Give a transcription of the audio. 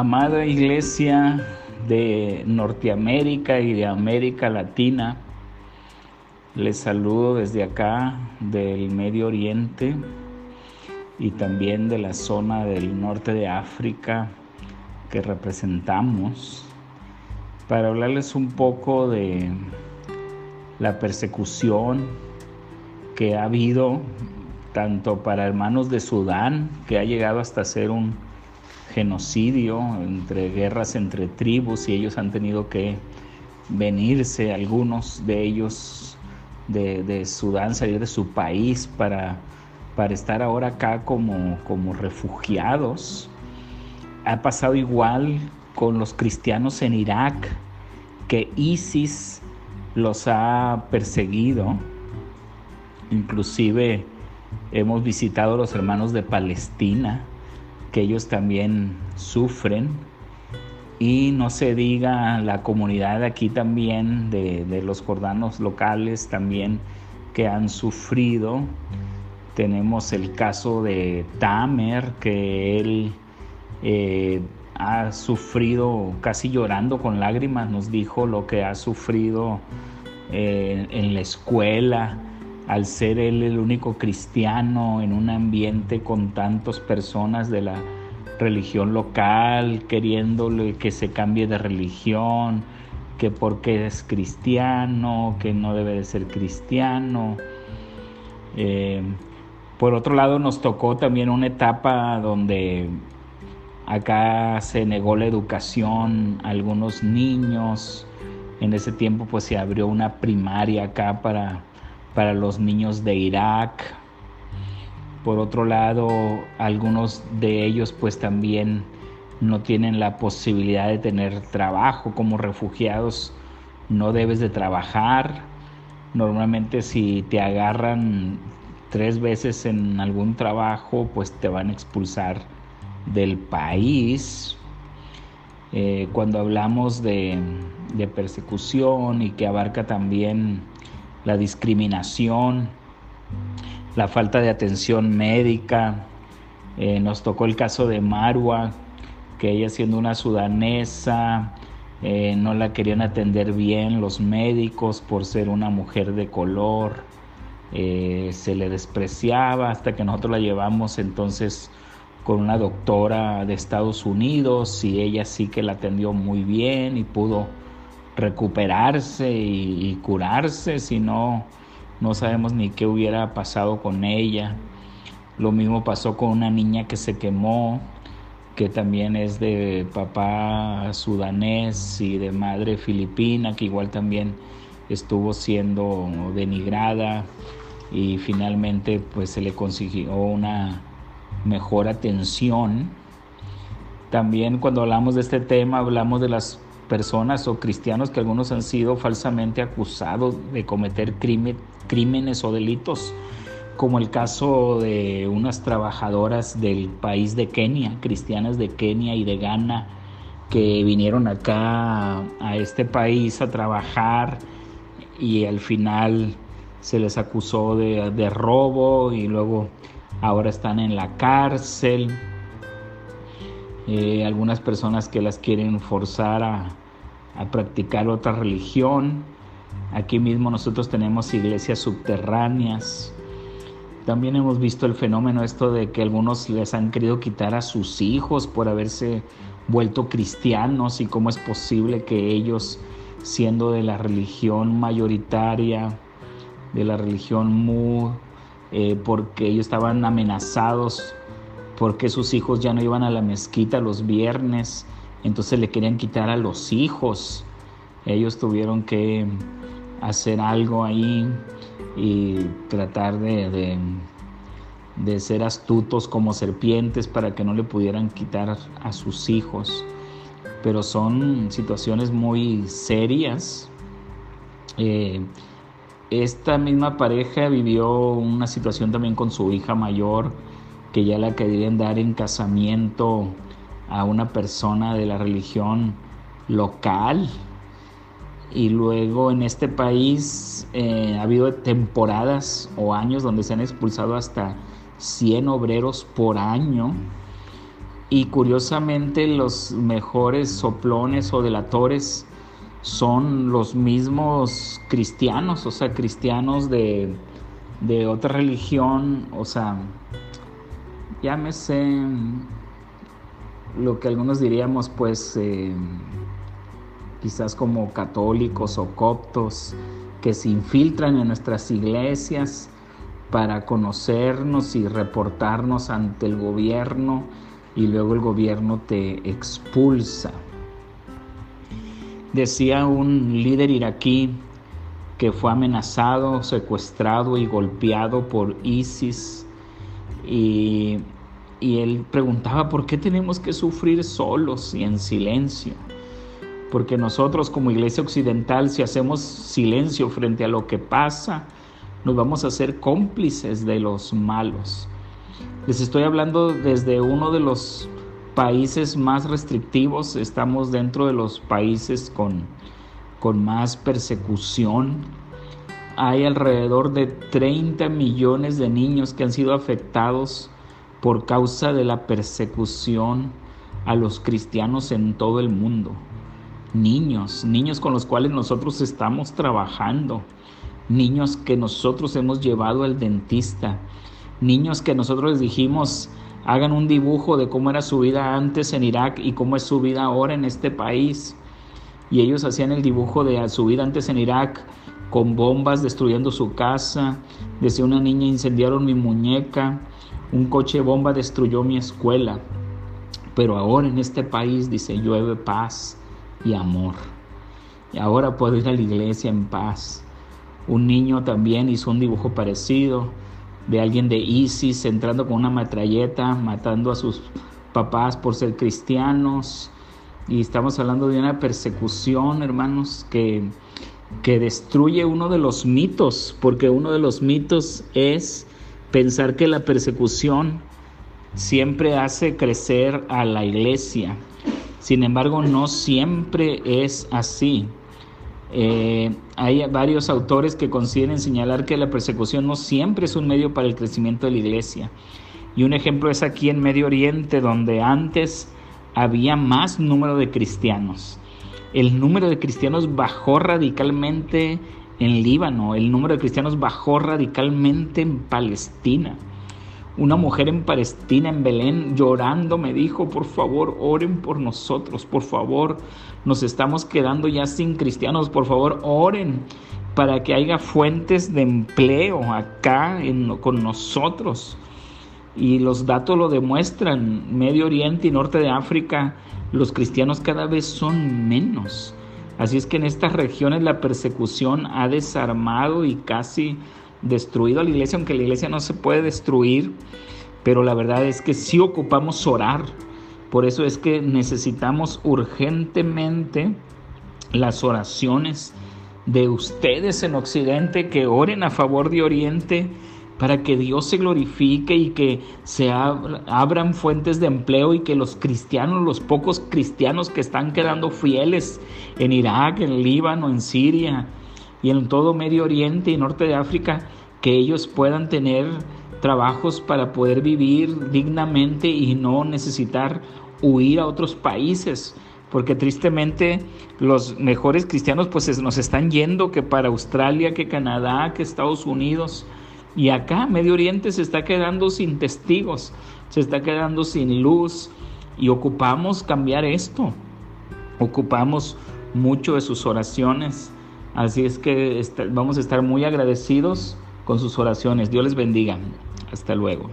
Amada Iglesia de Norteamérica y de América Latina, les saludo desde acá del Medio Oriente y también de la zona del norte de África que representamos para hablarles un poco de la persecución que ha habido tanto para hermanos de Sudán, que ha llegado hasta ser un genocidio entre guerras entre tribus y ellos han tenido que venirse, algunos de ellos de, Sudán, salir de su país para, para estar ahora acá como, como refugiados. Ha pasado igual con los cristianos en Irak, que ISIS los ha perseguido Inclusive hemos visitado a los hermanos de Palestina, que ellos también sufren. Y no se diga la comunidad aquí también de, los jordanos locales también que han sufrido. Tenemos el caso de Tamer, que él eh, ha sufrido casi llorando con lágrimas, nos dijo lo que ha sufrido eh, en la escuela, al ser él el único cristiano en un ambiente con tantas personas de la religión local, queriéndole que se cambie de religión, que porque es cristiano, que no debe de ser cristiano. Eh, por otro lado, nos tocó también una etapa donde acá se negó la educación a algunos niños. En ese tiempo pues se abrió una primaria acá para para los niños de Irak. Por otro lado, algunos de ellos pues también no tienen la posibilidad de tener trabajo como refugiados. No debes de trabajar. Normalmente si te agarran tres veces en algún trabajo, pues te van a expulsar del país. Eh, cuando hablamos de, de persecución y que abarca también la discriminación, la falta de atención médica. Eh, nos tocó el caso de Marwa, que ella siendo una sudanesa, eh, no la querían atender bien los médicos por ser una mujer de color, eh, se le despreciaba hasta que nosotros la llevamos entonces con una doctora de Estados Unidos y ella sí que la atendió muy bien y pudo recuperarse y, curarse, si no, no sabemos ni qué hubiera pasado con ella. Lo mismo pasó con una niña que se quemó, que también es de papá sudanés y de madre filipina, que igual también estuvo siendo denigrada y finalmente pues se le consiguió una mejor atención. También cuando hablamos de este tema hablamos de las personas o cristianos que algunos han sido falsamente acusados de cometer crímenes o delitos, como el caso de unas trabajadoras del país de Kenia, cristianas de Kenia y de Ghana, que vinieron acá a este país a trabajar y al final se les acusó de, robo y luego ahora están en la cárcel. Eh, algunas personas que las quieren forzar a, a practicar otra religión. Aquí mismo nosotros tenemos iglesias subterráneas. También hemos visto el fenómeno esto de que algunos les han querido quitar a sus hijos por haberse vuelto cristianos y cómo es posible que ellos, siendo de la religión mayoritaria, de la religión mu, eh, porque ellos estaban amenazados, porque sus hijos ya no iban a la mezquita los viernes, entonces le querían quitar a los hijos. Ellos tuvieron que hacer algo ahí y tratar de, de, ser astutos como serpientes para que no le pudieran quitar a sus hijos. Pero son situaciones muy serias. Eh, esta misma pareja vivió una situación también con su hija mayor que ya la querían dar en casamiento a una persona de la religión local. Y luego en este país eh, ha habido temporadas o años donde se han expulsado hasta 100 obreros por año. y curiosamente los mejores soplones o delatores son los mismos cristianos, o sea, cristianos de, de otra religión, o sea, llámese lo que algunos diríamos pues eh, quizás como católicos o coptos que se infiltran en nuestras iglesias para conocernos y reportarnos ante el gobierno y luego el gobierno te expulsa. Decía un líder iraquí que fue amenazado, secuestrado y golpeado por ISIS y, él preguntaba por qué tenemos que sufrir solos y en silencio. Porque nosotros como iglesia occidental, si hacemos silencio frente a lo que pasa, nos vamos a hacer cómplices de los malos. Les estoy hablando desde uno de los países más restrictivos, estamos dentro de los países con, con más persecución. Hay alrededor de 30 millones de niños que han sido afectados por causa de la persecución a los cristianos en todo el mundo. Niños, niños con los cuales nosotros estamos trabajando niños que nosotros hemos llevado al dentista, niños que nosotros les dijimos hagan un dibujo de cómo era su vida antes en Irak y cómo es su vida ahora en este país. Y ellos hacían el dibujo de su vida antes en Irak con bombas destruyendo su casa. Decía una niña, incendiaron mi muñeca, un coche bomba destruyó mi escuela. Pero ahora en este país, dice, llueve paz y amor. Y ahora puedo ir a la iglesia en paz. Un niño también hizo un dibujo parecido de alguien de ISIS entrando con una matralleta, matando a sus papás por ser cristianos. Y estamos hablando de una persecución, hermanos, que, que destruye uno de los mitos, porque uno de los mitos es pensar que la persecución siempre hace crecer a la iglesia. Sin embargo, no siempre es así. Eh, hay varios autores que consideren señalar que la persecución no siempre es un medio para el crecimiento de la iglesia. Y un ejemplo es aquí en Medio Oriente, donde antes había más número de cristianos. El número de cristianos bajó radicalmente en Líbano, el número de cristianos bajó radicalmente en Palestina. Una mujer en Palestina, en Belén, llorando, me dijo, por favor, oren por nosotros, por favor, nos estamos quedando ya sin cristianos, por favor, oren para que haya fuentes de empleo acá con nosotros. Y los datos lo demuestran, Medio Oriente y Norte de África, los cristianos cada vez son menos. Así es que en estas regiones la persecución ha desarmado y casi destruido a la iglesia, aunque la iglesia no se puede destruir, pero la verdad es que sí ocupamos orar. Por eso es que necesitamos urgentemente las oraciones de ustedes en Occidente que oren a favor de Oriente para que Dios se glorifique y que se abran fuentes de empleo y que los cristianos, los pocos cristianos que están quedando fieles en Irak, en Líbano, en Siria, y en todo Medio Oriente y Norte de África, que ellos puedan tener trabajos para poder vivir dignamente y no necesitar huir a otros países, porque tristemente los mejores cristianos pues nos están yendo que para Australia, que Canadá, que Estados Unidos, y acá Medio Oriente se está quedando sin testigos, se está quedando sin luz y ocupamos cambiar esto, ocupamos mucho de sus oraciones Así es que vamos a estar muy agradecidos con sus oraciones. Dios les bendiga. Hasta luego.